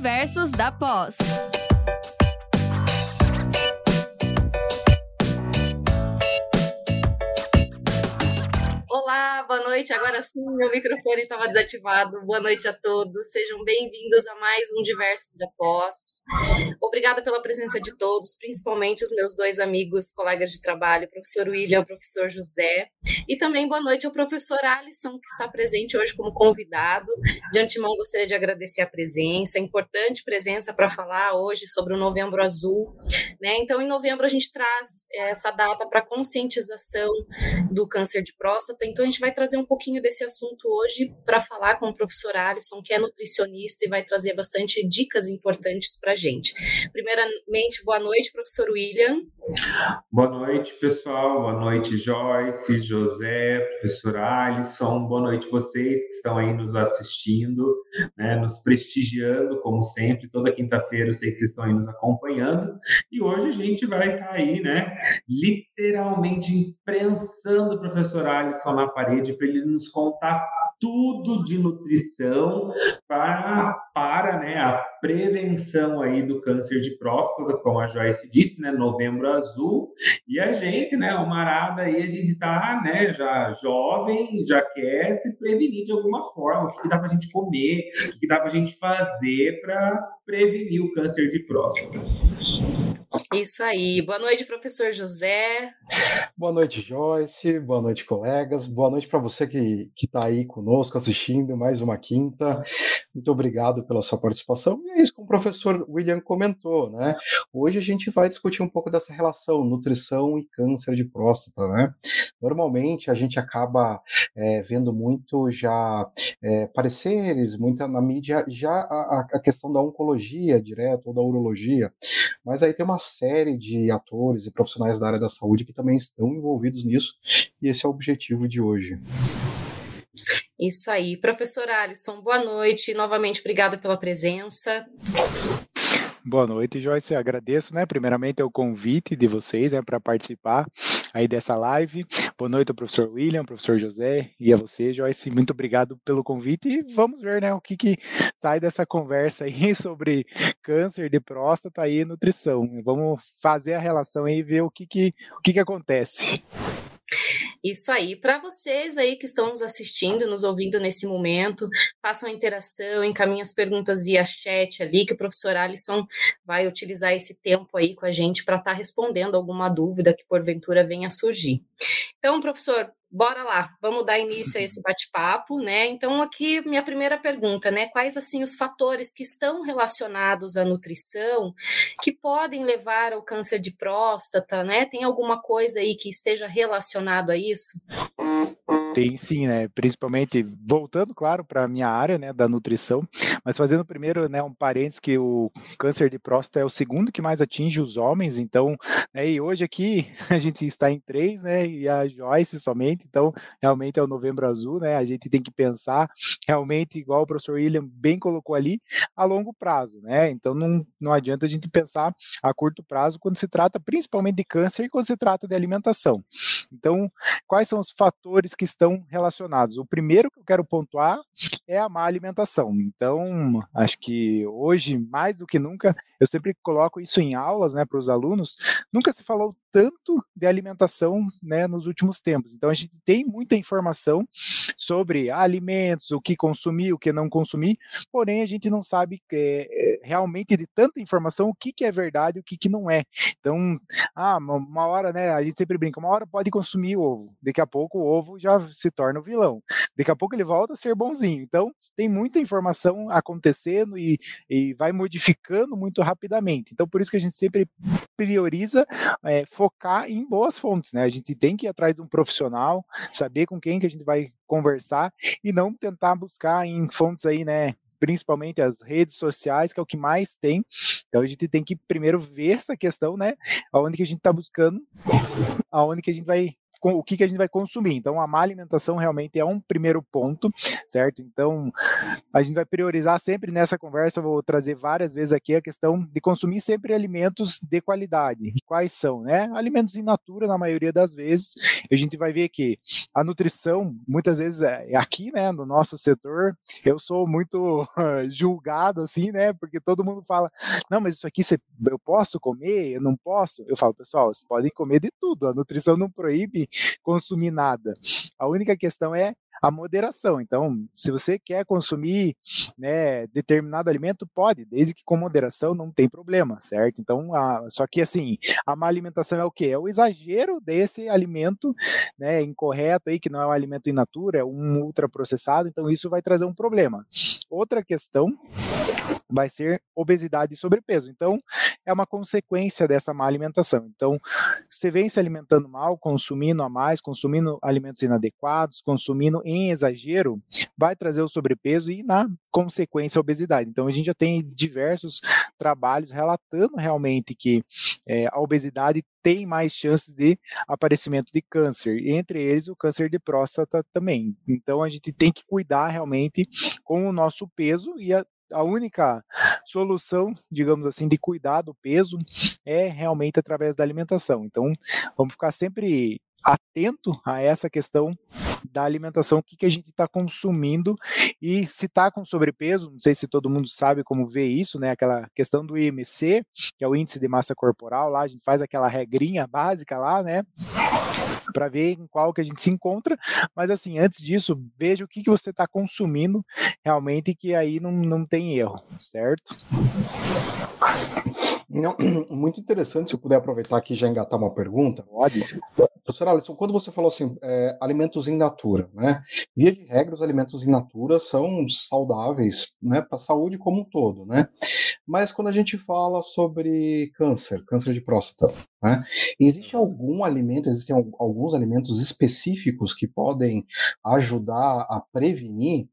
Diversos da Pós. Olá, boa noite. Agora sim, meu microfone estava desativado. Boa noite a todos. Sejam bem-vindos a mais um Diversos da Pós. Obrigada pela presença de todos, principalmente os meus dois amigos, colegas de trabalho, professor William, professor José. E também boa noite ao professor Alisson, que está presente hoje como convidado. De antemão, gostaria de agradecer a presença, importante presença para falar hoje sobre o Novembro Azul. Né? Então, em novembro, a gente traz essa data para conscientização do câncer de próstata. Então, a gente vai trazer um pouquinho desse assunto hoje para falar com o professor Alisson, que é nutricionista e vai trazer bastante dicas importantes para a gente. Primeiramente, boa noite, professor William. Boa noite, pessoal. Boa noite, Joyce, José, professor Alisson. Boa noite vocês que estão aí nos assistindo, né, nos prestigiando, como sempre. Toda quinta-feira eu sei que vocês estão aí nos acompanhando. E hoje a gente vai estar aí, né, literalmente imprensando o professor Alisson na parede para ele nos contar tudo de nutrição para, para né, a prevenção aí do câncer de próstata, como a Joyce disse, né, novembro azul, e a gente, né, o Marada aí, a gente tá, né, já jovem, já quer se prevenir de alguma forma, o que, que dá para a gente comer, o que, que dá para a gente fazer para prevenir o câncer de próstata. Isso aí. Boa noite, professor José. Boa noite, Joyce. Boa noite, colegas. Boa noite para você que está aí conosco assistindo mais uma quinta. Muito obrigado pela sua participação. E é isso que o professor William comentou, né? Hoje a gente vai discutir um pouco dessa relação nutrição e câncer de próstata, né? Normalmente a gente acaba é, vendo muito já é, pareceres, muita na mídia, já a, a questão da oncologia direto ou da urologia, mas aí tem uma série de atores e profissionais da área da saúde que também estão envolvidos nisso, e esse é o objetivo de hoje. Isso aí. Professor Alisson, boa noite. Novamente, obrigada pela presença. Boa noite, Joyce. Agradeço, né, primeiramente o convite de vocês, né, para participar aí dessa live. Boa noite ao professor William, professor José e a você, Joyce. Muito obrigado pelo convite e vamos ver, né, o que, que sai dessa conversa aí sobre câncer de próstata e nutrição. Vamos fazer a relação aí e ver o que que, o que, que acontece. Isso aí. Para vocês aí que estão nos assistindo, nos ouvindo nesse momento, façam a interação, encaminhem as perguntas via chat ali, que o professor Alisson vai utilizar esse tempo aí com a gente para estar tá respondendo alguma dúvida que porventura venha a surgir. Então, professor, bora lá, vamos dar início a esse bate-papo, né? Então, aqui minha primeira pergunta, né? Quais assim os fatores que estão relacionados à nutrição que podem levar ao câncer de próstata, né? Tem alguma coisa aí que esteja relacionado a isso? Tem sim, né? Principalmente voltando, claro, para a minha área, né, da nutrição, mas fazendo primeiro, né, um parênteses que o câncer de próstata é o segundo que mais atinge os homens, então, né, e hoje aqui a gente está em três, né, e a Joyce somente, então realmente é o Novembro Azul, né? A gente tem que pensar realmente igual o professor William bem colocou ali, a longo prazo, né? Então não, não adianta a gente pensar a curto prazo quando se trata principalmente de câncer e quando se trata de alimentação. Então, quais são os fatores que estão relacionados? O primeiro que eu quero pontuar é a má alimentação. Então, acho que hoje, mais do que nunca, eu sempre coloco isso em aulas né, para os alunos, nunca se falou tanto de alimentação né, nos últimos tempos. Então, a gente tem muita informação sobre alimentos, o que consumir, o que não consumir, porém, a gente não sabe é, realmente de tanta informação o que, que é verdade e o que, que não é. Então, ah, uma hora, né, a gente sempre brinca, uma hora pode consumir ovo, daqui a pouco o ovo já se torna o vilão, daqui a pouco ele volta a ser bonzinho. Então, tem muita informação acontecendo e, e vai modificando muito rapidamente. Então, por isso que a gente sempre prioriza é, focar em boas fontes, né? A gente tem que ir atrás de um profissional, saber com quem que a gente vai conversar e não tentar buscar em fontes aí, né? Principalmente as redes sociais, que é o que mais tem. Então a gente tem que primeiro ver essa questão, né? Aonde que a gente está buscando, aonde que a gente vai o que, que a gente vai consumir. Então, a má alimentação realmente é um primeiro ponto, certo? Então, a gente vai priorizar sempre nessa conversa, vou trazer várias vezes aqui a questão de consumir sempre alimentos de qualidade. Quais são, né? Alimentos in natura, na maioria das vezes. A gente vai ver que a nutrição, muitas vezes, é aqui, né, no nosso setor, eu sou muito julgado, assim, né? Porque todo mundo fala, não, mas isso aqui você, eu posso comer, eu não posso. Eu falo, pessoal, vocês podem comer de tudo, a nutrição não proíbe consumir nada. A única questão é a moderação. Então, se você quer consumir né, determinado alimento, pode, desde que com moderação não tem problema, certo? Então, a, só que assim, a má alimentação é o quê? É o exagero desse alimento né, incorreto aí, que não é um alimento in natura, é um ultraprocessado, então isso vai trazer um problema. Outra questão vai ser obesidade e sobrepeso. Então, é uma consequência dessa má alimentação. Então, você vem se alimentando mal, consumindo a mais, consumindo alimentos inadequados, consumindo em exagero, vai trazer o sobrepeso e, na consequência, a obesidade. Então, a gente já tem diversos trabalhos relatando realmente que é, a obesidade tem mais chances de aparecimento de câncer, entre eles o câncer de próstata também. Então, a gente tem que cuidar realmente com o nosso peso e a, a única solução, digamos assim, de cuidar do peso é realmente através da alimentação. Então, vamos ficar sempre atento a essa questão da alimentação, o que, que a gente está consumindo e se está com sobrepeso, não sei se todo mundo sabe como ver isso, né? Aquela questão do IMC, que é o índice de massa corporal, lá a gente faz aquela regrinha básica lá, né? para ver em qual que a gente se encontra, mas assim, antes disso, veja o que, que você está consumindo realmente, que aí não, não tem erro, certo? Não, muito interessante, se eu puder aproveitar aqui e já engatar uma pergunta. Pode. Professor Alisson, quando você falou assim, é, alimentos in natura, né? Via de regra, os alimentos in natura são saudáveis, né, para a saúde como um todo, né? Mas quando a gente fala sobre câncer, câncer de próstata, né? Existe algum alimento, existem alguns alimentos específicos que podem ajudar a prevenir?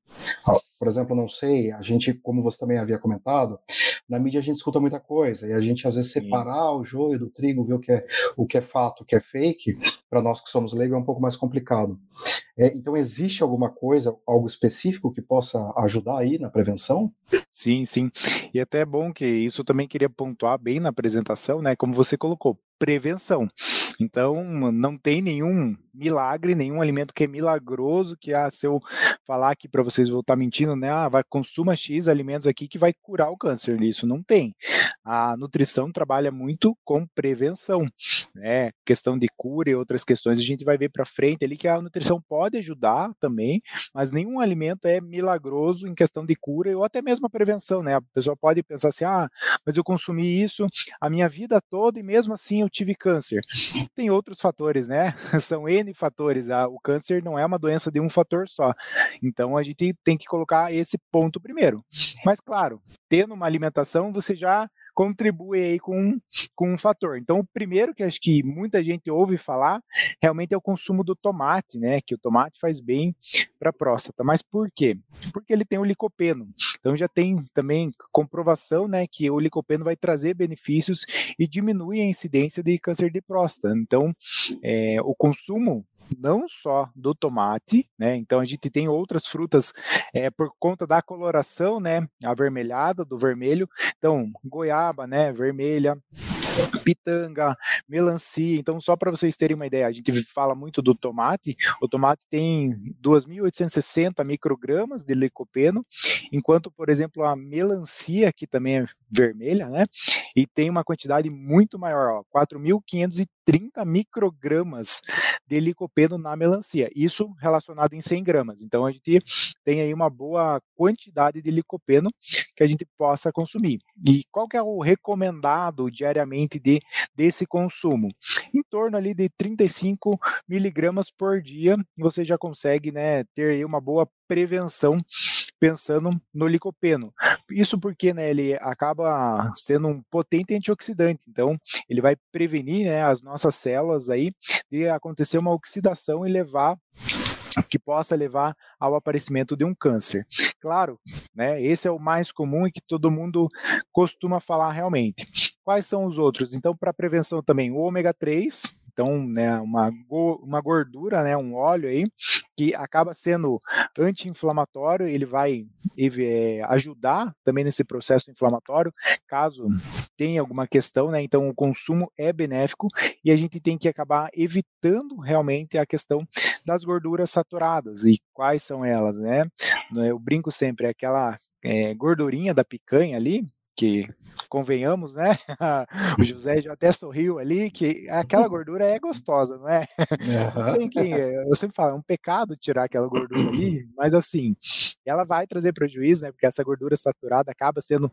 Por exemplo, não sei, a gente, como você também havia comentado, na mídia a gente escuta muita coisa e a gente às vezes separar Sim. o joio do trigo, ver o que é, o que é fato, o que é fake, para nós que somos leigos é um pouco mais complicado. É, então, existe alguma coisa, algo específico que possa ajudar aí na prevenção? Sim, sim. E até é bom que isso também queria pontuar bem na apresentação, né? Como você colocou, prevenção. Então, não tem nenhum milagre, nenhum alimento que é milagroso, que ah, se eu falar aqui para vocês, vou estar tá mentindo, né? Ah, vai consuma X alimentos aqui que vai curar o câncer. Isso não tem. A nutrição trabalha muito com prevenção, né? Questão de cura e outras questões a gente vai ver para frente ali que a nutrição pode ajudar também, mas nenhum alimento é milagroso em questão de cura ou até mesmo a prevenção, né? A pessoa pode pensar assim: "Ah, mas eu consumi isso a minha vida toda e mesmo assim eu tive câncer". Tem outros fatores, né? São N fatores. Ah, o câncer não é uma doença de um fator só. Então a gente tem que colocar esse ponto primeiro. Mas claro, tendo uma alimentação, você já contribui aí com, com um fator. Então, o primeiro que acho que muita gente ouve falar realmente é o consumo do tomate, né? Que o tomate faz bem para a próstata. Mas por quê? Porque ele tem o licopeno. Então já tem também comprovação, né, que o licopeno vai trazer benefícios e diminui a incidência de câncer de próstata. Então, é, o consumo não só do tomate, né? Então a gente tem outras frutas é, por conta da coloração, né? Avermelhada do vermelho. Então goiaba, né? Vermelha pitanga, melancia. Então, só para vocês terem uma ideia, a gente fala muito do tomate. O tomate tem 2.860 microgramas de licopeno, enquanto, por exemplo, a melancia, que também é vermelha, né? E tem uma quantidade muito maior, 4.530 microgramas de licopeno na melancia. Isso relacionado em 100 gramas. Então, a gente tem aí uma boa quantidade de licopeno que a gente possa consumir. E qual que é o recomendado diariamente de, desse consumo? Em torno ali de 35 miligramas por dia, você já consegue né, ter aí uma boa prevenção pensando no licopeno. Isso porque né, ele acaba sendo um potente antioxidante, então ele vai prevenir né, as nossas células aí de acontecer uma oxidação e levar que possa levar ao aparecimento de um câncer. Claro, né, esse é o mais comum e que todo mundo costuma falar realmente. Quais são os outros? Então, para prevenção também, o ômega 3, então, né, uma, uma gordura, né, um óleo aí, que acaba sendo anti-inflamatório, ele vai é, ajudar também nesse processo inflamatório, caso tenha alguma questão, né? Então o consumo é benéfico e a gente tem que acabar evitando realmente a questão das gorduras saturadas. E quais são elas, né? Eu brinco sempre, é aquela é, gordurinha da picanha ali, que convenhamos, né? o José já até sorriu ali, que aquela gordura é gostosa, não é? Uhum. que, eu sempre falo, é um pecado tirar aquela gordura ali, mas assim, ela vai trazer prejuízo, né? Porque essa gordura saturada acaba sendo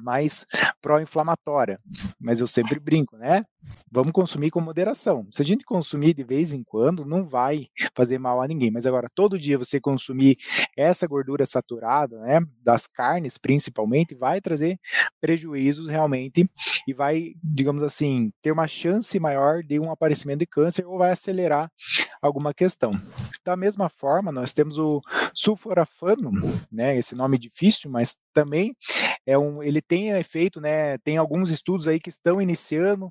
mais pró-inflamatória. Mas eu sempre brinco, né? Vamos consumir com moderação. Se a gente consumir de vez em quando, não vai fazer mal a ninguém. Mas agora, todo dia você consumir essa gordura saturada, né? Das carnes, principalmente, vai trazer prejuízos realmente e vai, digamos assim, ter uma chance maior de um aparecimento de câncer ou vai acelerar alguma questão. Da mesma forma, nós temos o sulforafano, né? Esse nome difícil, mas também é um, ele tem efeito, né? Tem alguns estudos aí que estão iniciando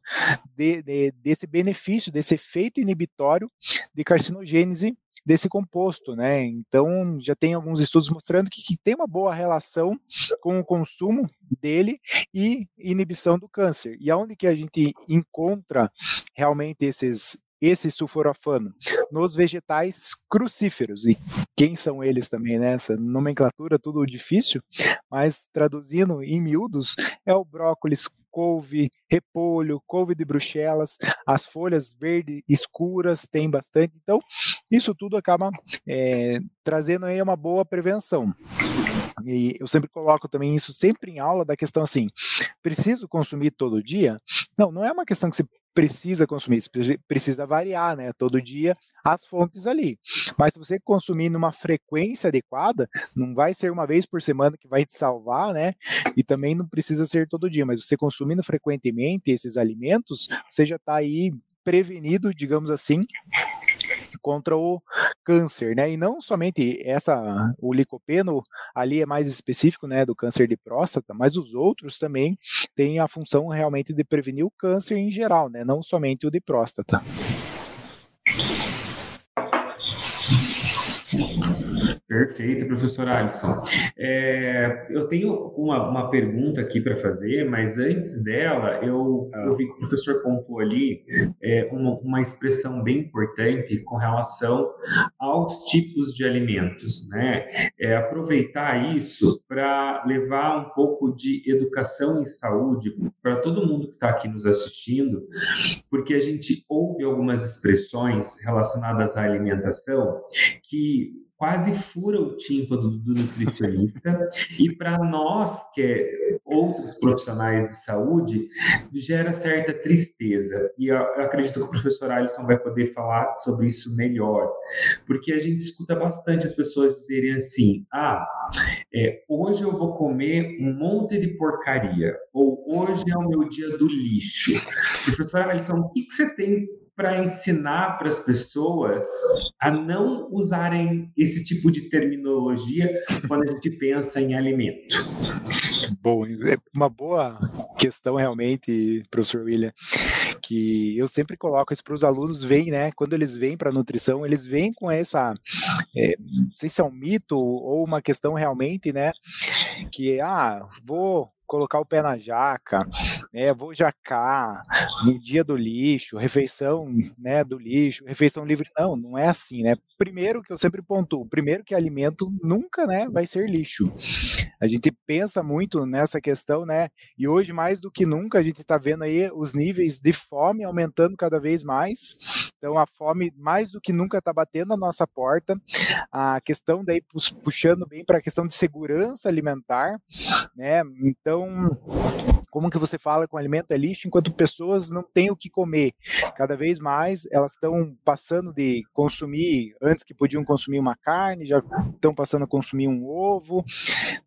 de, de, desse benefício, desse efeito inibitório de carcinogênese desse composto, né? Então já tem alguns estudos mostrando que, que, tem uma boa relação com o consumo dele e inibição do câncer. E aonde que a gente encontra realmente esses esse sulforafano nos vegetais crucíferos. E quem são eles também, né? Essa nomenclatura tudo difícil, mas traduzindo em miúdos, é o brócolis, couve, repolho, couve de bruxelas, as folhas verdes escuras tem bastante. Então, isso tudo acaba é, trazendo aí uma boa prevenção. E eu sempre coloco também isso sempre em aula da questão assim, preciso consumir todo dia? Não, não é uma questão que você precisa consumir, precisa variar, né? Todo dia as fontes ali. Mas se você consumir numa frequência adequada, não vai ser uma vez por semana que vai te salvar, né? E também não precisa ser todo dia, mas você consumindo frequentemente esses alimentos, você já está aí prevenido, digamos assim, contra o câncer, né? E não somente essa, o licopeno ali é mais específico, né, do câncer de próstata, mas os outros também têm a função realmente de prevenir o câncer em geral, né? Não somente o de próstata. Perfeito, professor Alisson. É, eu tenho uma, uma pergunta aqui para fazer, mas antes dela, eu ah. ouvi que o professor pontuou ali é, uma, uma, expressão bem importante com relação aos tipos de alimentos, né? É, aproveitar isso para levar um pouco de educação em saúde para todo mundo que está aqui nos assistindo, porque a gente ouve algumas expressões relacionadas à alimentação que quase fura o tímpano do, nutricionista. E para nós que é outros profissionais de saúde gera certa tristeza. E eu, eu acredito que o professor Alisson vai poder falar sobre isso melhor. Porque a gente escuta bastante as pessoas dizerem assim ah é, hoje eu vou comer um monte de porcaria ou hoje é o meu dia do lixo. Professor Alisson o que, que você tem para ensinar para as pessoas a não usarem esse tipo de terminologia quando a gente pensa em alimento? Bom, é uma boa questão realmente, professor William, que eu sempre coloco isso para os alunos, vêm, né? Quando eles vêm para a nutrição, eles vêm com essa, é, não sei se é um mito ou uma questão realmente, né? Que, ah, vou colocar o pé na jaca, né, vou jacar no dia do lixo, refeição né, do lixo, refeição livre. Não, não é assim, né? Primeiro que eu sempre pontuo, primeiro que alimento nunca né, vai ser lixo. A gente pensa muito nessa questão, né? E hoje, mais do que nunca, a gente está vendo aí os níveis de fome aumentando cada vez mais. Então, a fome, mais do que nunca, está batendo a nossa porta. A questão daí, puxando bem para a questão de segurança alimentar, né? Então, então, como que você fala com alimento é lixo enquanto pessoas não têm o que comer? Cada vez mais elas estão passando de consumir, antes que podiam consumir uma carne, já estão passando a consumir um ovo.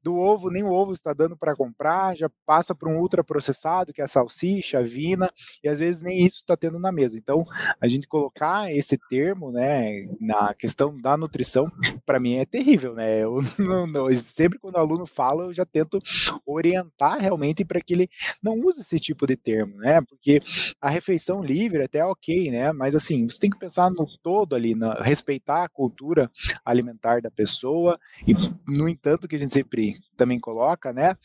Do ovo, nem o ovo está dando para comprar, já passa para um ultraprocessado, que é a salsicha, a vina, e às vezes nem isso está tendo na mesa. Então, a gente colocar esse termo, né, na questão da nutrição, para mim é terrível, né? Eu, não, não, sempre quando o aluno fala, eu já tento orientar realmente para que ele não usa esse tipo de termo, né? Porque a refeição livre até é ok, né? Mas assim, você tem que pensar no todo ali, na, respeitar a cultura alimentar da pessoa e, no entanto, que a gente sempre também coloca, né?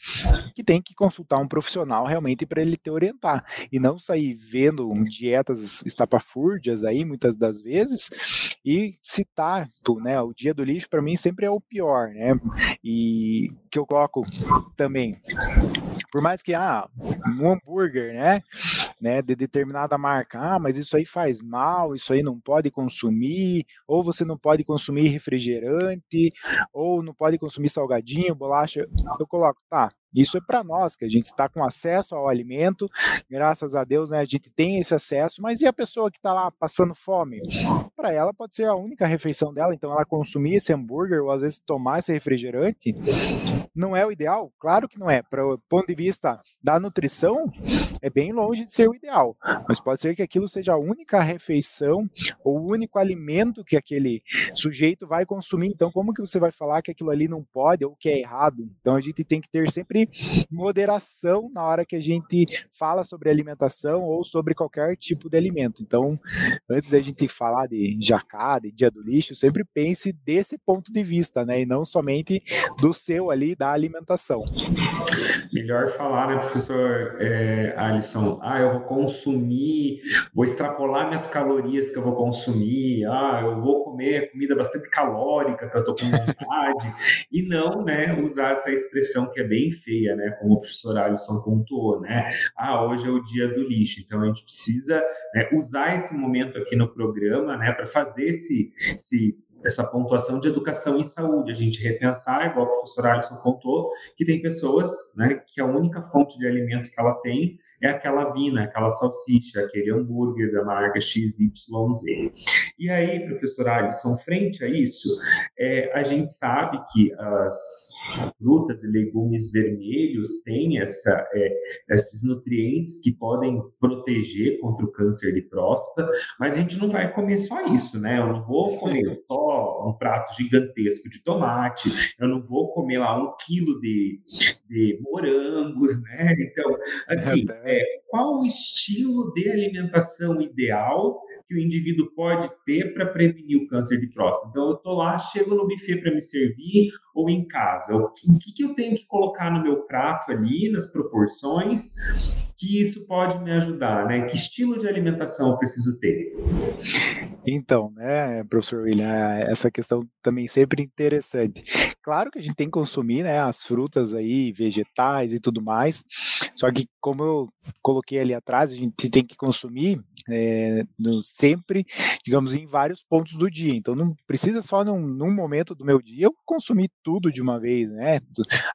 Que tem que consultar um profissional realmente para ele te orientar e não sair vendo dietas estapafúrdias aí muitas das vezes e citar, né? O dia do lixo para mim sempre é o pior, né? E que eu coloco também por mais que ah, um hambúrguer, né, né, de determinada marca, ah, mas isso aí faz mal, isso aí não pode consumir, ou você não pode consumir refrigerante, ou não pode consumir salgadinho, bolacha, eu coloco, tá, isso é para nós, que a gente está com acesso ao alimento, graças a Deus, né, a gente tem esse acesso, mas e a pessoa que está lá passando fome? Para ela pode ser a única refeição dela, então ela consumir esse hambúrguer ou às vezes tomar esse refrigerante, não é o ideal? Claro que não é. Para o ponto de vista da nutrição, é bem longe de ser o ideal, mas pode ser que aquilo seja a única refeição ou o único alimento que aquele sujeito vai consumir. Então, como que você vai falar que aquilo ali não pode ou que é errado? Então, a gente tem que ter sempre sempre moderação na hora que a gente fala sobre alimentação ou sobre qualquer tipo de alimento. Então, antes da gente falar de jacá, de dia do lixo, sempre pense desse ponto de vista, né? E não somente do seu ali, da alimentação. Melhor falar, né, professor é, Alisson? Ah, eu vou consumir, vou extrapolar minhas calorias que eu vou consumir, ah, eu vou comer comida bastante calórica que eu tô com vontade, e não, né, usar essa expressão que é bem feia, né? Como o professor Alisson pontuou, né? Ah, hoje é o dia do lixo, então a gente precisa né, usar esse momento aqui no programa, né, para fazer esse, esse essa pontuação de educação em saúde, a gente repensar, igual o professor Alisson contou, que tem pessoas né, que a única fonte de alimento que ela tem é aquela vina, aquela salsicha, aquele hambúrguer da marca XYZ. E aí, professor Alisson, frente a isso, é, a gente sabe que as frutas e legumes vermelhos têm essa, é, esses nutrientes que podem proteger contra o câncer de próstata, mas a gente não vai comer só isso, né? Eu não vou comer só um prato gigantesco de tomate, eu não vou comer lá um quilo de, de morangos, né? Então, assim, é, qual o estilo de alimentação ideal que o indivíduo pode ter para prevenir o câncer de próstata. Então, eu estou lá, chego no buffet para me servir ou em casa. O que, que eu tenho que colocar no meu prato ali, nas proporções, que isso pode me ajudar, né? Que estilo de alimentação eu preciso ter? Então, né, professor William, essa questão também sempre interessante. Claro que a gente tem que consumir, né, as frutas aí, vegetais e tudo mais, só que como eu coloquei ali atrás, a gente tem que consumir é, no, sempre, digamos, em vários pontos do dia. Então, não precisa só num, num, momento do meu dia eu consumir tudo de uma vez, né?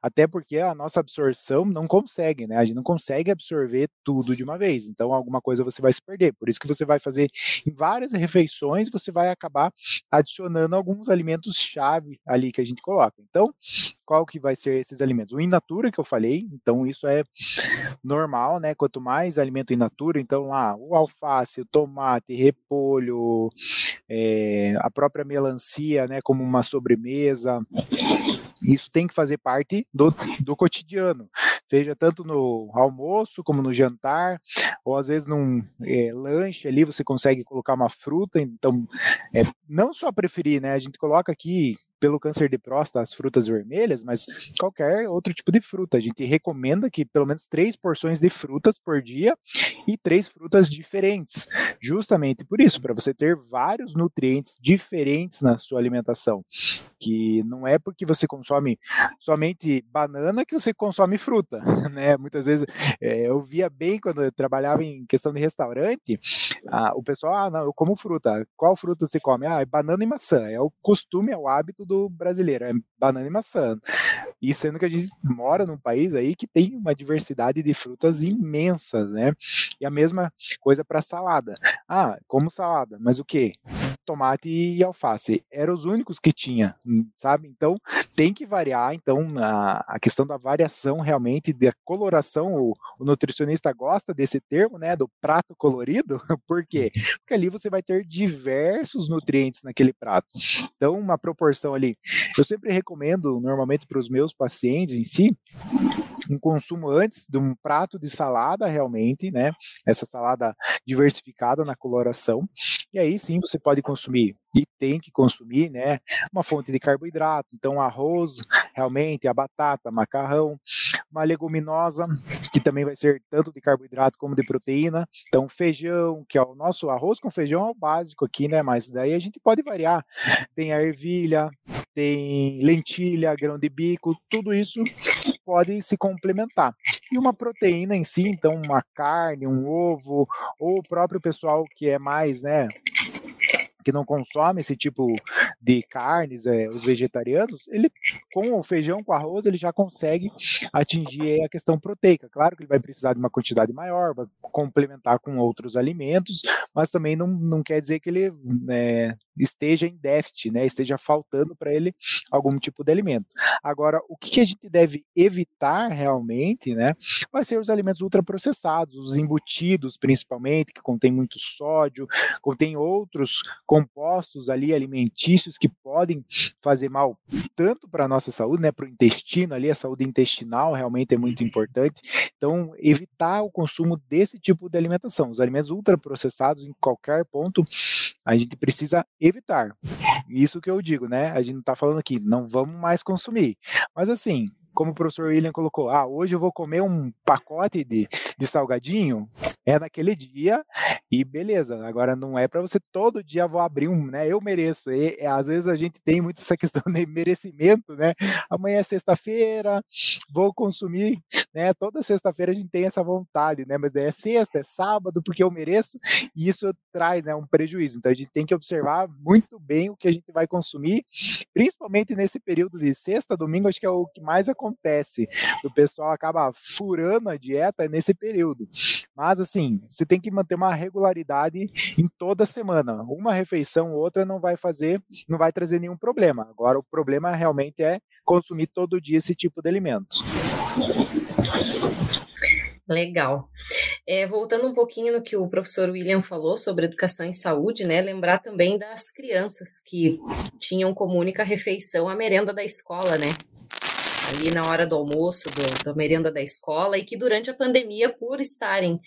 Até porque a nossa absorção não consegue, né? A gente não consegue absorver tudo de uma vez. Então, alguma coisa você vai se perder. Por isso que você vai fazer em várias refeições, você vai acabar adicionando alguns alimentos-chave ali que a gente coloca. Então, qual que vai ser esses alimentos? O in natura que eu falei, então isso é normal, né? Quanto mais alimento in natura, então lá, o alface, o tomate, repolho, é, a própria melancia, né, como uma sobremesa. Isso tem que fazer parte do, do cotidiano, seja tanto no almoço como no jantar, ou às vezes num é, lanche ali você consegue colocar uma fruta. Então, é, não só preferir, né? A gente coloca aqui pelo câncer de próstata as frutas vermelhas, mas qualquer outro tipo de fruta. A gente recomenda que pelo menos três porções de frutas por dia e três frutas diferentes, justamente por isso, para você ter vários nutrientes diferentes na sua alimentação. Que não é porque você consome somente banana que você consome fruta, né? Muitas vezes é, eu via bem quando eu trabalhava em questão de restaurante, ah, o pessoal, ah, não, eu como fruta. Qual fruta você come? Ah, é banana e maçã. É o costume, é o hábito do do brasileiro, é banana e maçã. E sendo que a gente mora num país aí que tem uma diversidade de frutas imensas, né? E a mesma coisa para salada. Ah, como salada, mas o que? Tomate e alface. Eram os únicos que tinha, sabe? Então tem que variar. Então a, a questão da variação realmente da coloração, o, o, nutricionista gosta desse termo, né? Do prato colorido. Por quê? Porque ali você vai ter diversos nutrientes naquele prato. Então uma proporção ali. Eu sempre recomendo normalmente para os meus pacientes em si um consumo antes de um prato de salada realmente, né? Essa salada diversificada na coloração. E aí sim você pode consumir e tem que consumir, né, uma fonte de carboidrato, então arroz, realmente a batata, macarrão, uma leguminosa, que também vai ser tanto de carboidrato como de proteína, então feijão, que é o nosso arroz com feijão é o básico aqui, né, mas daí a gente pode variar, tem a ervilha, tem lentilha, grão de bico, tudo isso pode se complementar. E uma proteína em si, então uma carne, um ovo, ou o próprio pessoal que é mais, né, que não consome esse tipo de carnes, é, os vegetarianos, ele com o feijão, com arroz, ele já consegue atingir a questão proteica. Claro que ele vai precisar de uma quantidade maior, vai complementar com outros alimentos, mas também não, não quer dizer que ele né, esteja em déficit, né, esteja faltando para ele algum tipo de alimento. Agora, o que a gente deve evitar realmente, né, vai ser os alimentos ultraprocessados, os embutidos principalmente, que contém muito sódio, contém outros compostos ali alimentícios que podem fazer mal tanto para a nossa saúde, né, para o intestino ali, a saúde intestinal realmente é muito importante. Então, evitar o consumo desse tipo de alimentação. Os alimentos ultraprocessados em qualquer ponto a gente precisa evitar. Isso que eu digo, né? A gente não está falando aqui, não vamos mais consumir. Mas assim, como o professor William colocou, ah, hoje eu vou comer um pacote de, de salgadinho, é naquele dia e beleza. Agora não é para você todo dia vou abrir um, né? Eu mereço. E, às vezes a gente tem muito essa questão de merecimento, né? Amanhã é sexta-feira, vou consumir, né? Toda sexta-feira a gente tem essa vontade, né? Mas é sexta, é sábado, porque eu mereço, e isso traz, né, um prejuízo. Então a gente tem que observar muito bem o que a gente vai consumir, principalmente nesse período de sexta, domingo, acho que é o que mais acontece acontece. O pessoal acaba furando a dieta nesse período. Mas assim, você tem que manter uma regularidade em toda semana. Uma refeição ou outra não vai fazer, não vai trazer nenhum problema. Agora o problema realmente é consumir todo dia esse tipo de alimento. Legal. É, voltando um pouquinho no que o professor William falou sobre educação em saúde, né? Lembrar também das crianças que tinham como única refeição a merenda da escola, né? Ali na hora do almoço, do, da merenda da escola, e que durante a pandemia, por estarem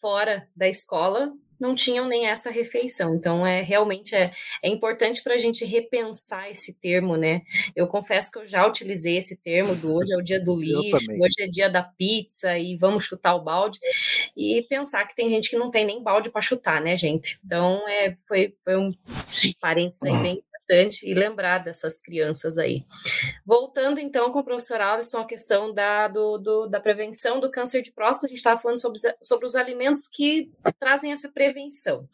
fora da escola, não tinham nem essa refeição. Então, é realmente é, é importante para a gente repensar esse termo, né? Eu confesso que eu já utilizei esse termo do hoje é o dia do lixo, hoje é dia da pizza e vamos chutar o balde. E pensar que tem gente que não tem nem balde para chutar, né, gente? Então, é, foi, foi um parênteses aí bem importante e lembrar dessas crianças aí. Voltando então com o professor Alisson, a questão da, do, do, da prevenção do câncer de próstata, a gente estava falando sobre, sobre os alimentos que trazem essa prevenção.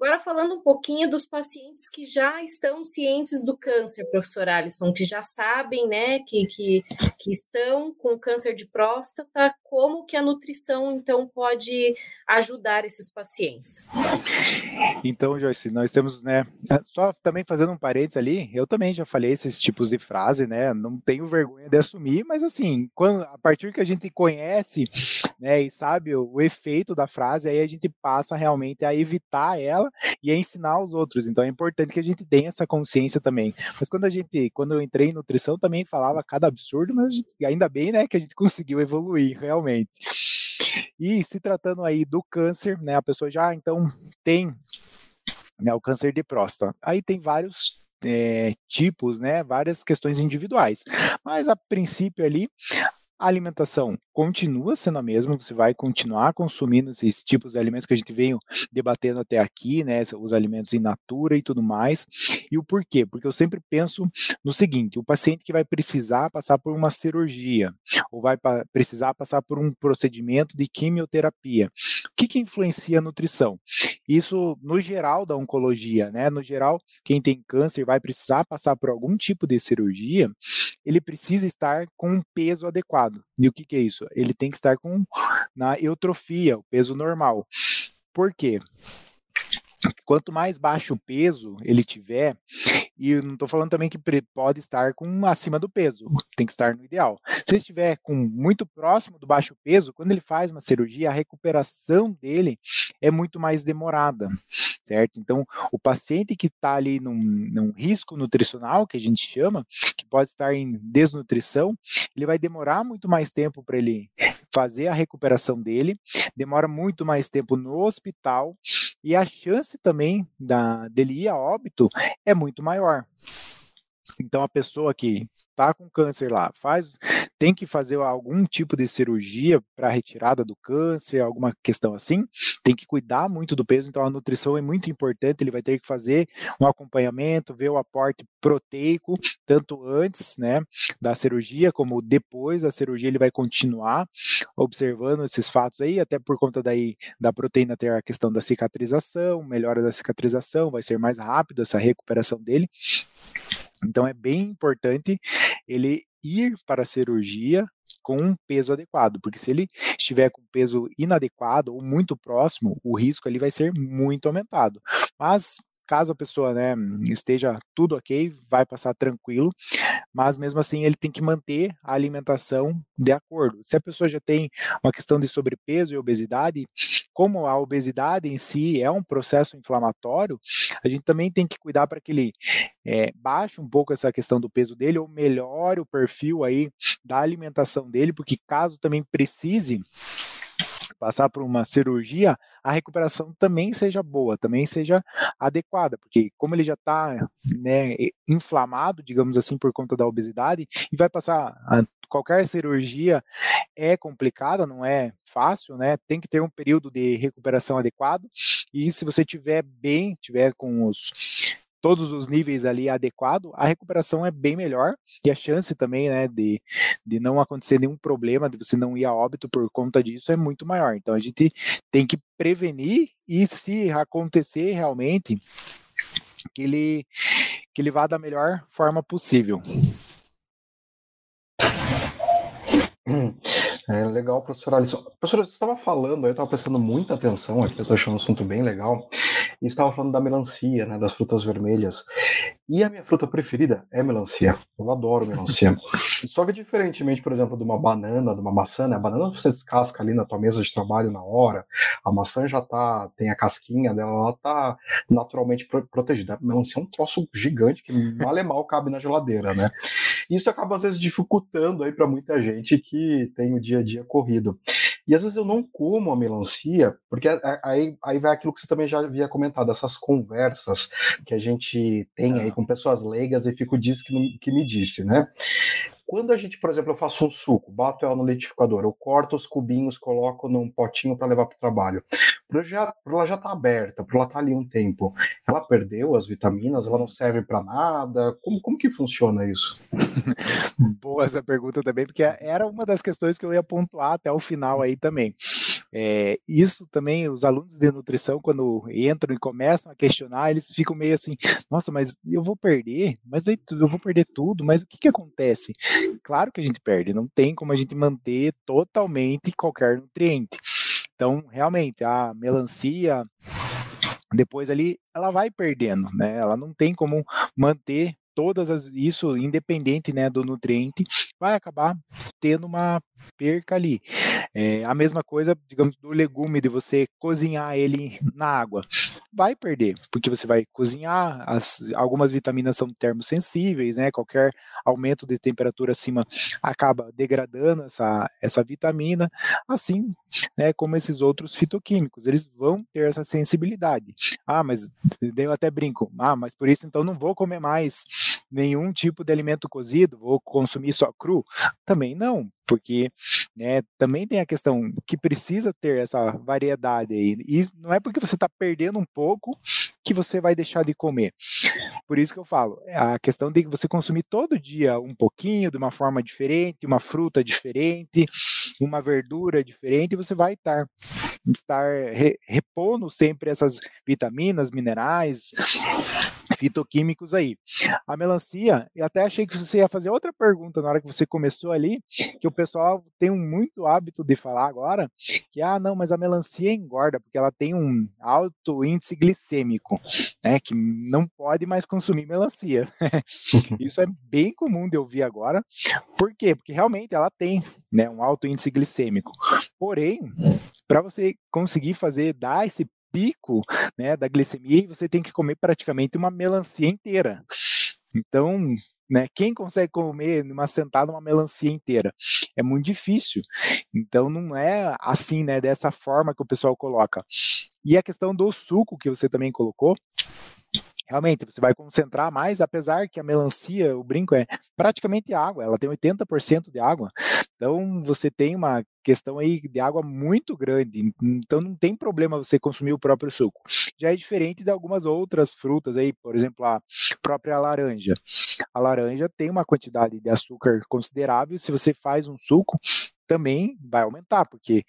Agora, falando um pouquinho dos pacientes que já estão cientes do câncer, professor Alisson, que já sabem, né, que, que, que estão com câncer de próstata, como que a nutrição, então, pode ajudar esses pacientes? Então, Joyce, nós temos, né, só também fazendo um parênteses ali, eu também já falei esses tipos de frase, né? Não tenho vergonha de assumir, mas assim, quando, a partir que a gente conhece, né, e sabe o, o efeito da frase, aí a gente passa realmente a evitar ela e a ensinar os outros. Então é importante que a gente tenha essa consciência também. Mas quando a gente, quando eu entrei em nutrição, também falava cada absurdo, mas gente, ainda bem, né, que a gente conseguiu evoluir realmente. E se tratando aí do câncer, né, a pessoa já então tem né, o câncer de próstata. Aí tem vários é, tipos, né, várias questões individuais. Mas a princípio ali, a alimentação continua sendo a mesma, você vai continuar consumindo esses tipos de alimentos que a gente veio debatendo até aqui, né, os alimentos in natura e tudo mais. E o porquê? Porque eu sempre penso no seguinte, o paciente que vai precisar passar por uma cirurgia ou vai pa precisar passar por um procedimento de quimioterapia, o que, que influencia a nutrição? Isso no geral da oncologia, né? No geral, quem tem câncer vai precisar passar por algum tipo de cirurgia, ele precisa estar com um peso adequado. E o que, que é isso? Ele tem que estar com na eutrofia, o peso normal. Por quê? Quanto mais baixo o peso ele tiver, e não estou falando também que pode estar com acima do peso, tem que estar no ideal. Se estiver com muito próximo do baixo peso, quando ele faz uma cirurgia, a recuperação dele é muito mais demorada, certo? Então, o paciente que está ali num, num risco nutricional, que a gente chama, que pode estar em desnutrição, ele vai demorar muito mais tempo para ele fazer a recuperação dele, demora muito mais tempo no hospital e a chance também da, dele ir a óbito é muito maior. Então a pessoa que está com câncer lá, faz, tem que fazer algum tipo de cirurgia para retirada do câncer, alguma questão assim, tem que cuidar muito do peso, então a nutrição é muito importante, ele vai ter que fazer um acompanhamento, ver o aporte proteico, tanto antes, né, da cirurgia, como depois da cirurgia, ele vai continuar observando esses fatos aí, até por conta daí da proteína ter a questão da cicatrização, melhora da cicatrização, vai ser mais rápido essa recuperação dele. Então é bem importante ele ir para a cirurgia com um peso adequado, porque se ele estiver com peso inadequado ou muito próximo, o risco ali vai ser muito aumentado. Mas caso a pessoa né, esteja tudo ok, vai passar tranquilo, mas mesmo assim ele tem que manter a alimentação de acordo. Se a pessoa já tem uma questão de sobrepeso e obesidade, como a obesidade em si é um processo inflamatório, a gente também tem que cuidar para que ele é, baixe um pouco essa questão do peso dele ou melhore o perfil aí da alimentação dele, porque caso também precise passar por uma cirurgia, a recuperação também seja boa, também seja adequada, porque como ele já está né, inflamado, digamos assim, por conta da obesidade, e vai passar a, qualquer cirurgia é complicada, não é fácil, né? Tem que ter um período de recuperação adequado. E se você tiver bem, tiver com os todos os níveis ali adequado, a recuperação é bem melhor e a chance também, né, de, de não acontecer nenhum problema, de você não ir a óbito por conta disso é muito maior. Então a gente tem que prevenir e se acontecer realmente que ele que ele vá da melhor forma possível. É legal, professor Alisson. Professor, você estava falando, eu estava prestando muita atenção aqui, eu estou achando um assunto bem legal, e estava falando da melancia, né, das frutas vermelhas. E a minha fruta preferida é melancia. Eu adoro melancia. Só que diferentemente, por exemplo, de uma banana, de uma maçã, né, a banana você descasca ali na tua mesa de trabalho na hora, a maçã já tá, tem a casquinha dela, ela tá naturalmente protegida. A melancia é um troço gigante que mal é mal cabe na geladeira, né? Isso acaba às vezes dificultando aí para muita gente que tem o dia a dia corrido. E às vezes eu não como a melancia, porque aí, aí vai aquilo que você também já havia comentado, essas conversas que a gente tem aí com pessoas leigas e fico diz que, que me disse, né? Quando a gente, por exemplo, eu faço um suco, bato ela no liquidificador, eu corto os cubinhos, coloco num potinho para levar para o trabalho. Por ela já tá aberta, por ela tá ali um tempo, ela perdeu as vitaminas, ela não serve para nada. Como, como que funciona isso? Boa essa pergunta também, porque era uma das questões que eu ia pontuar até o final aí também. É, isso também, os alunos de nutrição, quando entram e começam a questionar, eles ficam meio assim: nossa, mas eu vou perder, mas aí eu vou perder tudo, mas o que, que acontece? Claro que a gente perde, não tem como a gente manter totalmente qualquer nutriente. Então, realmente, a melancia, depois ali, ela vai perdendo, né? Ela não tem como manter todas as, isso independente né, do nutriente, vai acabar tendo uma perca ali. É, a mesma coisa, digamos, do legume, de você cozinhar ele na água. Vai perder, porque você vai cozinhar, as, algumas vitaminas são termosensíveis, né? Qualquer aumento de temperatura acima acaba degradando essa, essa vitamina, assim né, como esses outros fitoquímicos, eles vão ter essa sensibilidade. Ah, mas eu até brinco, ah, mas por isso então não vou comer mais nenhum tipo de alimento cozido, vou consumir só cru? Também não, porque né, também tem a questão que precisa ter essa variedade aí. E não é porque você está perdendo um pouco que você vai deixar de comer. Por isso que eu falo, a questão de você consumir todo dia um pouquinho, de uma forma diferente, uma fruta diferente, uma verdura diferente, você vai estar estar repondo sempre essas vitaminas, minerais, fitoquímicos aí. A melancia, eu até achei que você ia fazer outra pergunta na hora que você começou ali, que o pessoal tem um muito hábito de falar agora, que ah, não, mas a melancia engorda porque ela tem um alto índice glicêmico, né, que não pode mais consumir melancia. Isso é bem comum de ouvir agora. Por quê? Porque realmente ela tem, né, um alto índice glicêmico. Porém, para você conseguir fazer dar esse pico né, da glicemia, você tem que comer praticamente uma melancia inteira. Então, né, quem consegue comer numa sentada uma melancia inteira? É muito difícil. Então, não é assim, né, dessa forma que o pessoal coloca. E a questão do suco que você também colocou, realmente você vai concentrar mais, apesar que a melancia, o brinco é praticamente água, ela tem 80% de água. Então você tem uma questão aí de água muito grande, então não tem problema você consumir o próprio suco. Já é diferente de algumas outras frutas aí, por exemplo, a própria laranja. A laranja tem uma quantidade de açúcar considerável, se você faz um suco, também vai aumentar, porque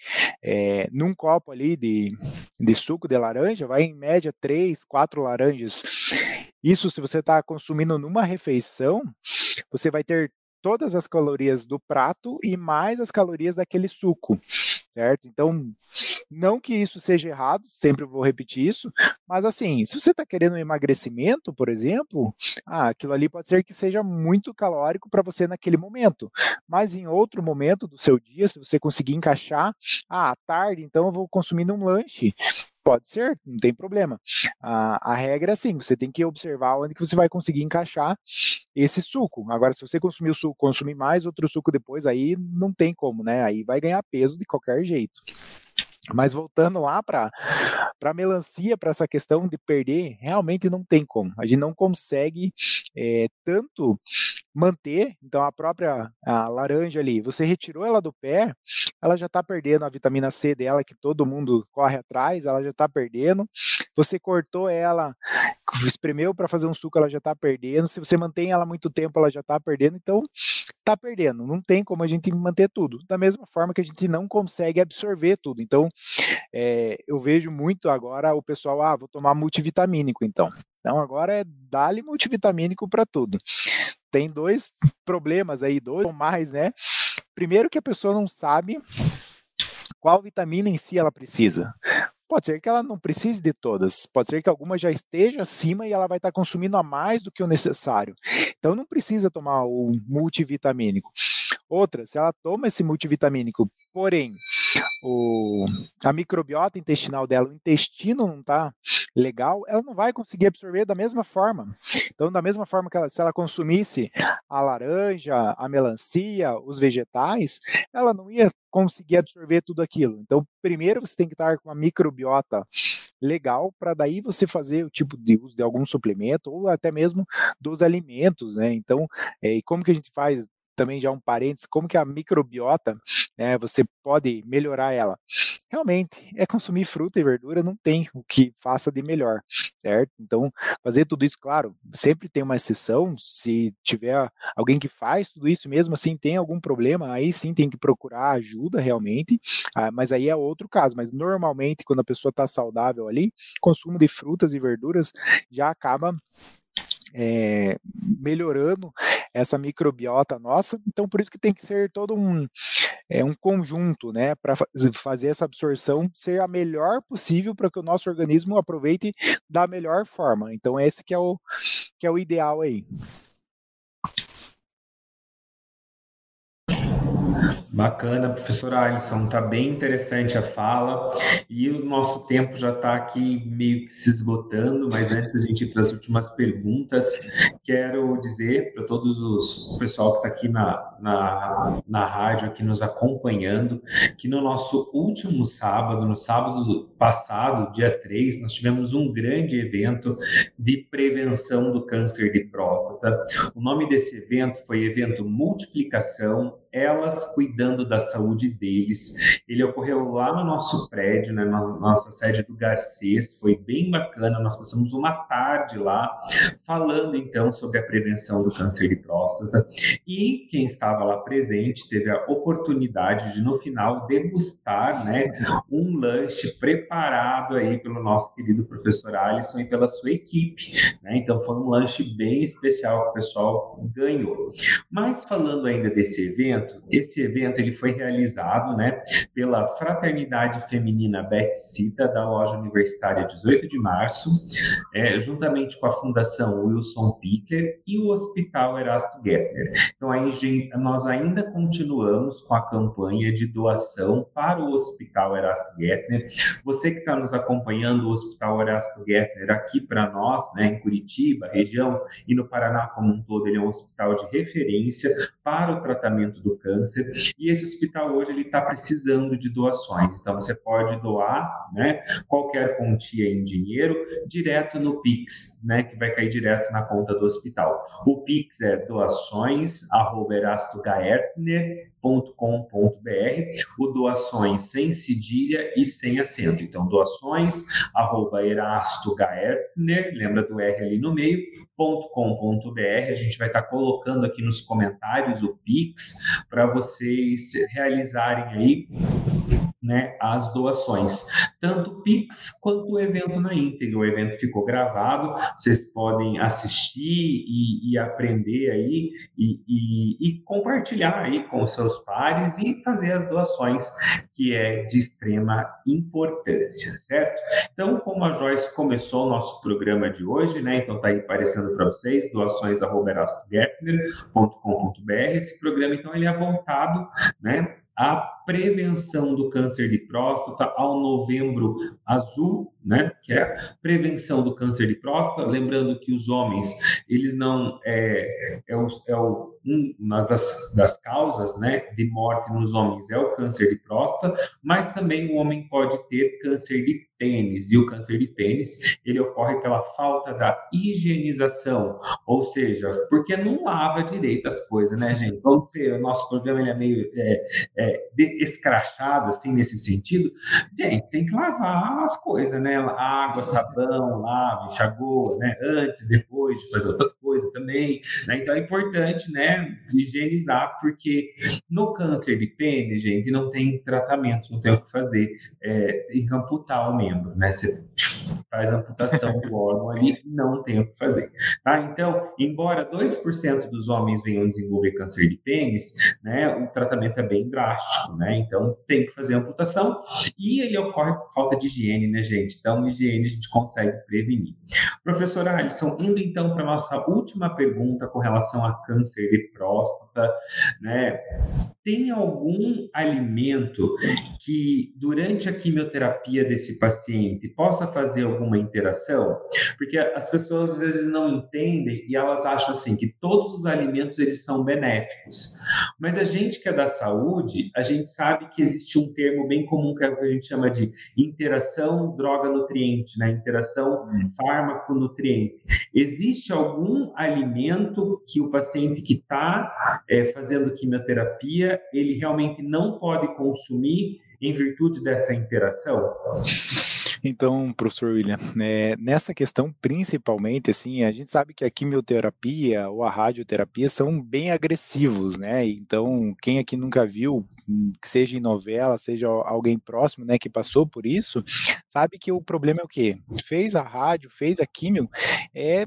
é, num copo ali de, de suco de laranja, vai em média três, quatro laranjas. Isso se você está consumindo numa refeição, você vai ter todas as calorias do prato e mais as calorias daquele suco, certo? Então, não que isso seja errado, sempre vou repetir isso, mas assim, se você está querendo um emagrecimento, por exemplo, ah, aquilo ali pode ser que seja muito calórico para você naquele momento, mas em outro momento do seu dia, se você conseguir encaixar, ah, à tarde, então eu vou consumindo um lanche, Pode ser, não tem problema. A, a regra é assim, você tem que observar onde que você vai conseguir encaixar esse suco. Agora, se você consumir o suco, consumir mais outro suco depois, aí não tem como, né? Aí vai ganhar peso de qualquer jeito. Mas voltando lá para a melancia, para essa questão de perder, realmente não tem como. A gente não consegue é, tanto manter, então a própria a laranja ali, você retirou ela do pé, ela já está perdendo a vitamina C dela, que todo mundo corre atrás, ela já está perdendo. Você cortou ela, espremeu para fazer um suco, ela já está perdendo. Se você mantém ela muito tempo, ela já está perdendo. Então, está perdendo. Não tem como a gente manter tudo. Da mesma forma que a gente não consegue absorver tudo. Então, é, eu vejo muito agora o pessoal, ah, vou tomar multivitamínico, então. Então, agora é dar-lhe multivitamínico para tudo tem dois problemas aí, dois ou mais, né? Primeiro que a pessoa não sabe qual vitamina em si ela precisa. Pode ser que ela não precise de todas, pode ser que alguma já esteja acima e ela vai estar consumindo a mais do que o necessário. Então não precisa tomar o multivitamínico. Outra, se ela toma esse multivitamínico, porém o, a microbiota intestinal dela, o intestino não está legal, ela não vai conseguir absorver da mesma forma. Então, da mesma forma que ela, se ela consumisse a laranja, a melancia, os vegetais, ela não ia conseguir absorver tudo aquilo. Então, primeiro você tem que estar com uma microbiota legal para daí você fazer o tipo de uso de algum suplemento ou até mesmo dos alimentos, né? Então, é, e como que a gente faz também já um parênteses, como que a microbiota, né, você pode melhorar ela? Realmente, é consumir fruta e verdura, não tem o que faça de melhor, certo? Então, fazer tudo isso, claro, sempre tem uma exceção, se tiver alguém que faz tudo isso mesmo assim, tem algum problema, aí sim tem que procurar ajuda realmente, ah, mas aí é outro caso, mas normalmente quando a pessoa está saudável ali, consumo de frutas e verduras já acaba é, melhorando essa microbiota nossa. Então, por isso que tem que ser todo um, é, um conjunto, né, para fazer essa absorção ser a melhor possível para que o nosso organismo aproveite da melhor forma. Então, esse que é o, que é o ideal aí. Bacana, professor Alisson, está bem interessante a fala e o nosso tempo já está aqui meio que se esgotando, mas antes da gente ir para as últimas perguntas, quero dizer para todos os o pessoal que está aqui na, na, na rádio, aqui nos acompanhando, que no nosso último sábado, no sábado passado, dia 3, nós tivemos um grande evento de prevenção do câncer de próstata. O nome desse evento foi evento Multiplicação Elas Cuidando cuidando da saúde deles. Ele ocorreu lá no nosso prédio, né, na nossa sede do Garcês, foi bem bacana. Nós passamos uma tarde lá falando então sobre a prevenção do câncer de próstata. E quem estava lá presente teve a oportunidade de no final degustar, né, um lanche preparado aí pelo nosso querido professor Alisson e pela sua equipe. Né? Então foi um lanche bem especial que o pessoal ganhou. Mas falando ainda desse evento, esse evento ele foi realizado, né, pela Fraternidade Feminina Cita da loja universitária 18 de março, é, juntamente com a Fundação Wilson Pickler e o Hospital Erasto Gettner. Então aí nós ainda continuamos com a campanha de doação para o Hospital Erasto Gettner. Você que está nos acompanhando, o Hospital Erasto Gettner aqui para nós, né, em Curitiba, região e no Paraná como um todo, ele é um hospital de referência para o tratamento do câncer. E esse hospital hoje ele está precisando de doações. Então você pode doar, né, qualquer quantia em dinheiro direto no Pix, né, que vai cair direto na conta do hospital. O Pix é doações@erastogaertner.com.br. O doações sem cedilha e sem acento. Então doações arroba erastogaertner, lembra do R ali no meio, .com.br. A gente vai estar colocando aqui nos comentários o Pix para vocês realizarem aí né, as doações, tanto o Pix quanto o evento na íntegra. O evento ficou gravado, vocês podem assistir e, e aprender aí e, e, e, compartilhar aí com seus pares e fazer as doações, que é de extrema importância, certo? Então, como a Joyce começou o nosso programa de hoje, né, então tá aí aparecendo para vocês, doações.com.br, esse programa, então, ele é voltado, né, a prevenção do câncer de próstata ao novembro azul, né, que é a prevenção do câncer de próstata, lembrando que os homens, eles não, é, é, o, é o, uma das, das causas, né, de morte nos homens é o câncer de próstata, mas também o homem pode ter câncer de pênis, e o câncer de pênis, ele ocorre pela falta da higienização, ou seja, porque não lava direito as coisas, né, gente? Vamos ser, o nosso programa ele é meio é, é, escrachado, assim, nesse sentido, gente, tem que lavar as coisas, né? Água, sabão, lava, enxagou, né? Antes, depois de fazer outras coisas também, né? Então é importante, né, higienizar, porque no câncer de pênis, gente, não tem tratamento, não tem o que fazer, é, amputar o membro, né? Você faz amputação do órgão ali, não tem o que fazer. Tá? Então, embora 2% dos homens venham desenvolver câncer de pênis, né, o tratamento é bem drástico, né? Então, tem que fazer amputação e ele ocorre por falta de higiene, né, gente? Então, higiene a gente consegue prevenir. Professor Alisson, indo então para nossa última pergunta com relação a câncer de próstata, né? Tem algum alimento que durante a quimioterapia desse paciente possa fazer alguma interação? Porque as pessoas às vezes não entendem e elas acham assim que todos os alimentos eles são benéficos. Mas a gente que é da saúde, a gente sabe que existe um termo bem comum que, é o que a gente chama de interação droga-nutriente, né? Interação hum. fármaco-nutriente. Existe algum alimento que o paciente que está é, fazendo quimioterapia ele realmente não pode consumir em virtude dessa interação? Então, professor William, né, nessa questão principalmente, assim, a gente sabe que a quimioterapia ou a radioterapia são bem agressivos, né? Então, quem aqui nunca viu, hum, seja em novela, seja alguém próximo, né, que passou por isso, sabe que o problema é o quê? Fez a rádio, fez a químio, é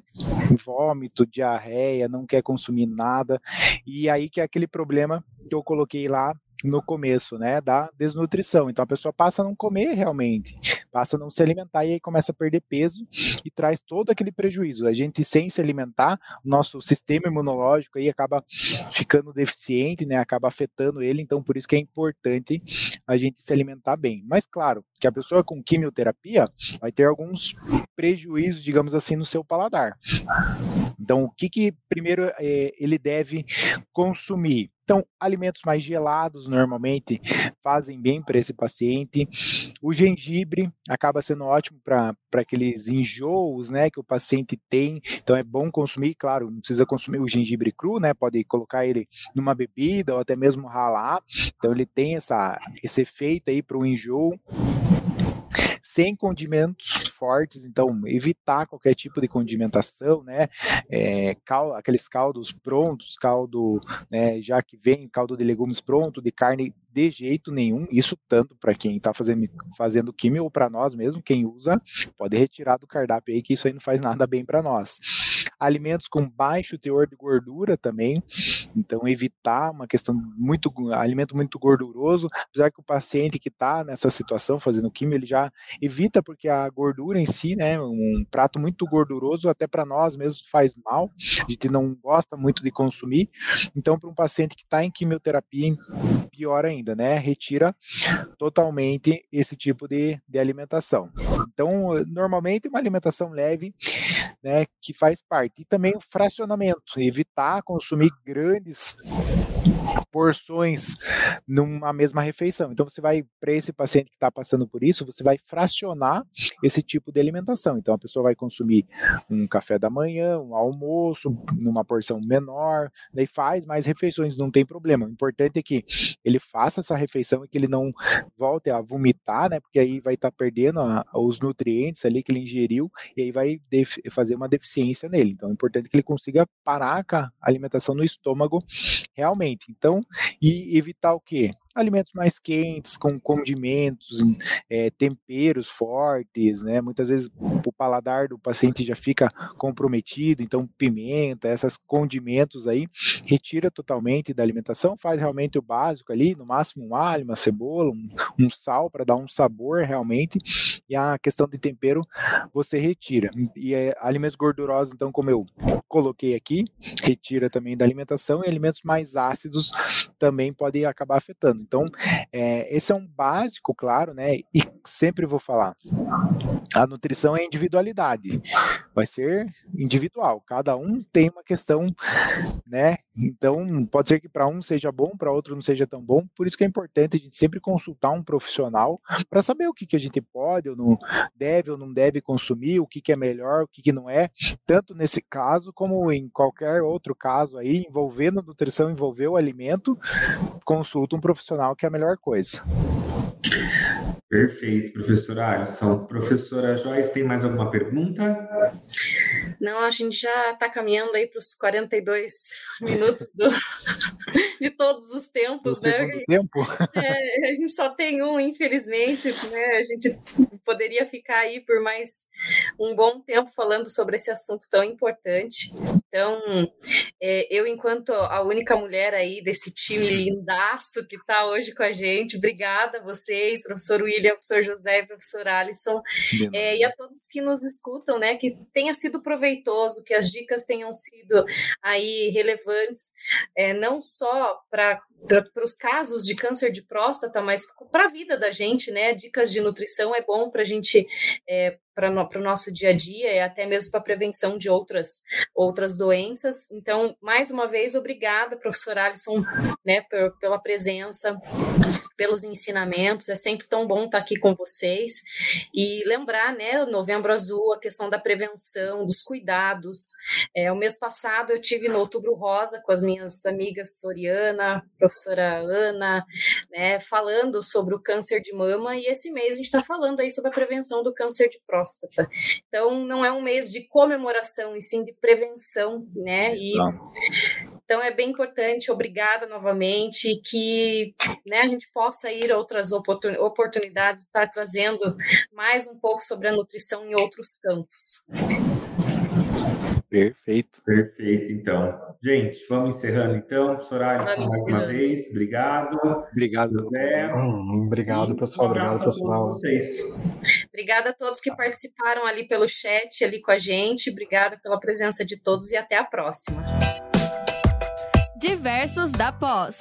vômito, diarreia, não quer consumir nada, e aí que é aquele problema que eu coloquei lá no começo, né, da desnutrição. Então a pessoa passa a não comer realmente, passa a não se alimentar e aí começa a perder peso e traz todo aquele prejuízo. A gente sem se alimentar, o nosso sistema imunológico aí acaba ficando deficiente, né, acaba afetando ele, então por isso que é importante a gente se alimentar bem. Mas claro, que a pessoa com quimioterapia vai ter alguns prejuízos, digamos assim, no seu paladar. Então, o que que primeiro é, ele deve consumir? Então, alimentos mais gelados normalmente fazem bem para esse paciente. O gengibre acaba sendo ótimo para aqueles enjoos, né, que o paciente tem. Então é bom consumir, claro, não precisa consumir o gengibre cru, né? Pode colocar ele numa bebida ou até mesmo ralar. Então ele tem essa, esse efeito aí para o enjoo sem condimentos fortes, então evitar qualquer tipo de condimentação, né? É, cal, aqueles caldos prontos, caldo, né, já que vem caldo de legumes pronto, de carne de jeito nenhum. Isso tanto para quem está fazendo, fazendo químio ou para nós mesmo, quem usa, pode retirar do cardápio aí, que isso aí não faz nada bem para nós alimentos com baixo teor de gordura também, então evitar uma questão muito alimento muito gorduroso, apesar que o paciente que está nessa situação fazendo químio, ele já evita porque a gordura em si, né, um prato muito gorduroso até para nós mesmo faz mal, a gente não gosta muito de consumir, então para um paciente que está em quimioterapia, pior ainda, né, retira totalmente esse tipo de, de alimentação. Então, normalmente uma alimentação leve, né, que faz parte. E também o fracionamento, evitar consumir grandes porções numa mesma refeição. Então você vai para esse paciente que está passando por isso, você vai fracionar esse tipo de alimentação. Então a pessoa vai consumir um café da manhã, um almoço, numa porção menor, daí faz mais refeições, não tem problema. O importante é que ele faça essa refeição e que ele não volte a vomitar, né? Porque aí vai estar tá perdendo a, os nutrientes ali que ele ingeriu e aí vai fazer uma deficiência nele. Então é importante que ele consiga parar a alimentação no estômago realmente. Então, e evitar o quê? Alimentos mais quentes, com condimentos, é, temperos fortes, né? Muitas vezes o paladar do paciente já fica comprometido, então pimenta, esses condimentos aí, retira totalmente da alimentação, faz realmente o básico ali, no máximo um alho, uma cebola, um, um sal para dar um sabor realmente, e a questão de tempero você retira. E é, alimentos gordurosos, então, como eu coloquei aqui, retira também da alimentação, e alimentos mais ácidos também podem acabar afetando. Então, é, esse é um básico, claro, né? E sempre vou falar, a nutrição é individualidade, vai ser individual. Cada um tem uma questão, né? Então, pode ser que para um seja bom, para outro não seja tão bom. Por isso que é importante a gente sempre consultar um profissional para saber o que, que a gente pode ou não deve ou não deve consumir, o que, que é melhor, o que, que não é, tanto nesse caso como em qualquer outro caso aí, envolvendo nutrição, envolveu o alimento, consulta um profissional que é a melhor coisa. Perfeito, professora Alisson. Professora Joyce, tem mais alguma pergunta? Não, a gente já está caminhando aí para os 42 minutos do, de todos os tempos, do né? tempo? É, a gente só tem um, infelizmente, né? A gente poderia ficar aí por mais um bom tempo falando sobre esse assunto tão importante. Então, é, eu, enquanto a única mulher aí desse time lindaço que está hoje com a gente, obrigada a vocês, professor William, professor José, professor Alisson, é, e a todos que nos escutam, né? Que tenha sido proveitoso, que as dicas tenham sido aí relevantes, é, não só para os casos de câncer de próstata, mas para a vida da gente, né? Dicas de nutrição é bom para a gente é, para o nosso dia a dia e até mesmo para a prevenção de outras, outras doenças. Então, mais uma vez, obrigada, professor Alisson, né, pela presença, pelos ensinamentos. É sempre tão bom estar aqui com vocês. E lembrar, né, Novembro Azul, a questão da prevenção, dos cuidados. É, o mês passado eu tive no Outubro Rosa com as minhas amigas Soriana, professora Ana, né, falando sobre o câncer de mama. E esse mês a gente está falando aí sobre a prevenção do câncer de próstata próstata. Então, não é um mês de comemoração, e sim de prevenção, né? E, então, é bem importante, obrigada novamente, que né, a gente possa ir a outras oportunidades, estar trazendo mais um pouco sobre a nutrição em outros campos. Perfeito. Perfeito, então. Gente, vamos encerrando então. Alisson, mais uma vez, obrigado. Obrigado. José. Hum, obrigado, pessoal. Um obrigado, pessoal. Vocês. Obrigada a todos que participaram ali pelo chat, ali com a gente. Obrigada pela presença de todos e até a próxima. Diversos da Pós.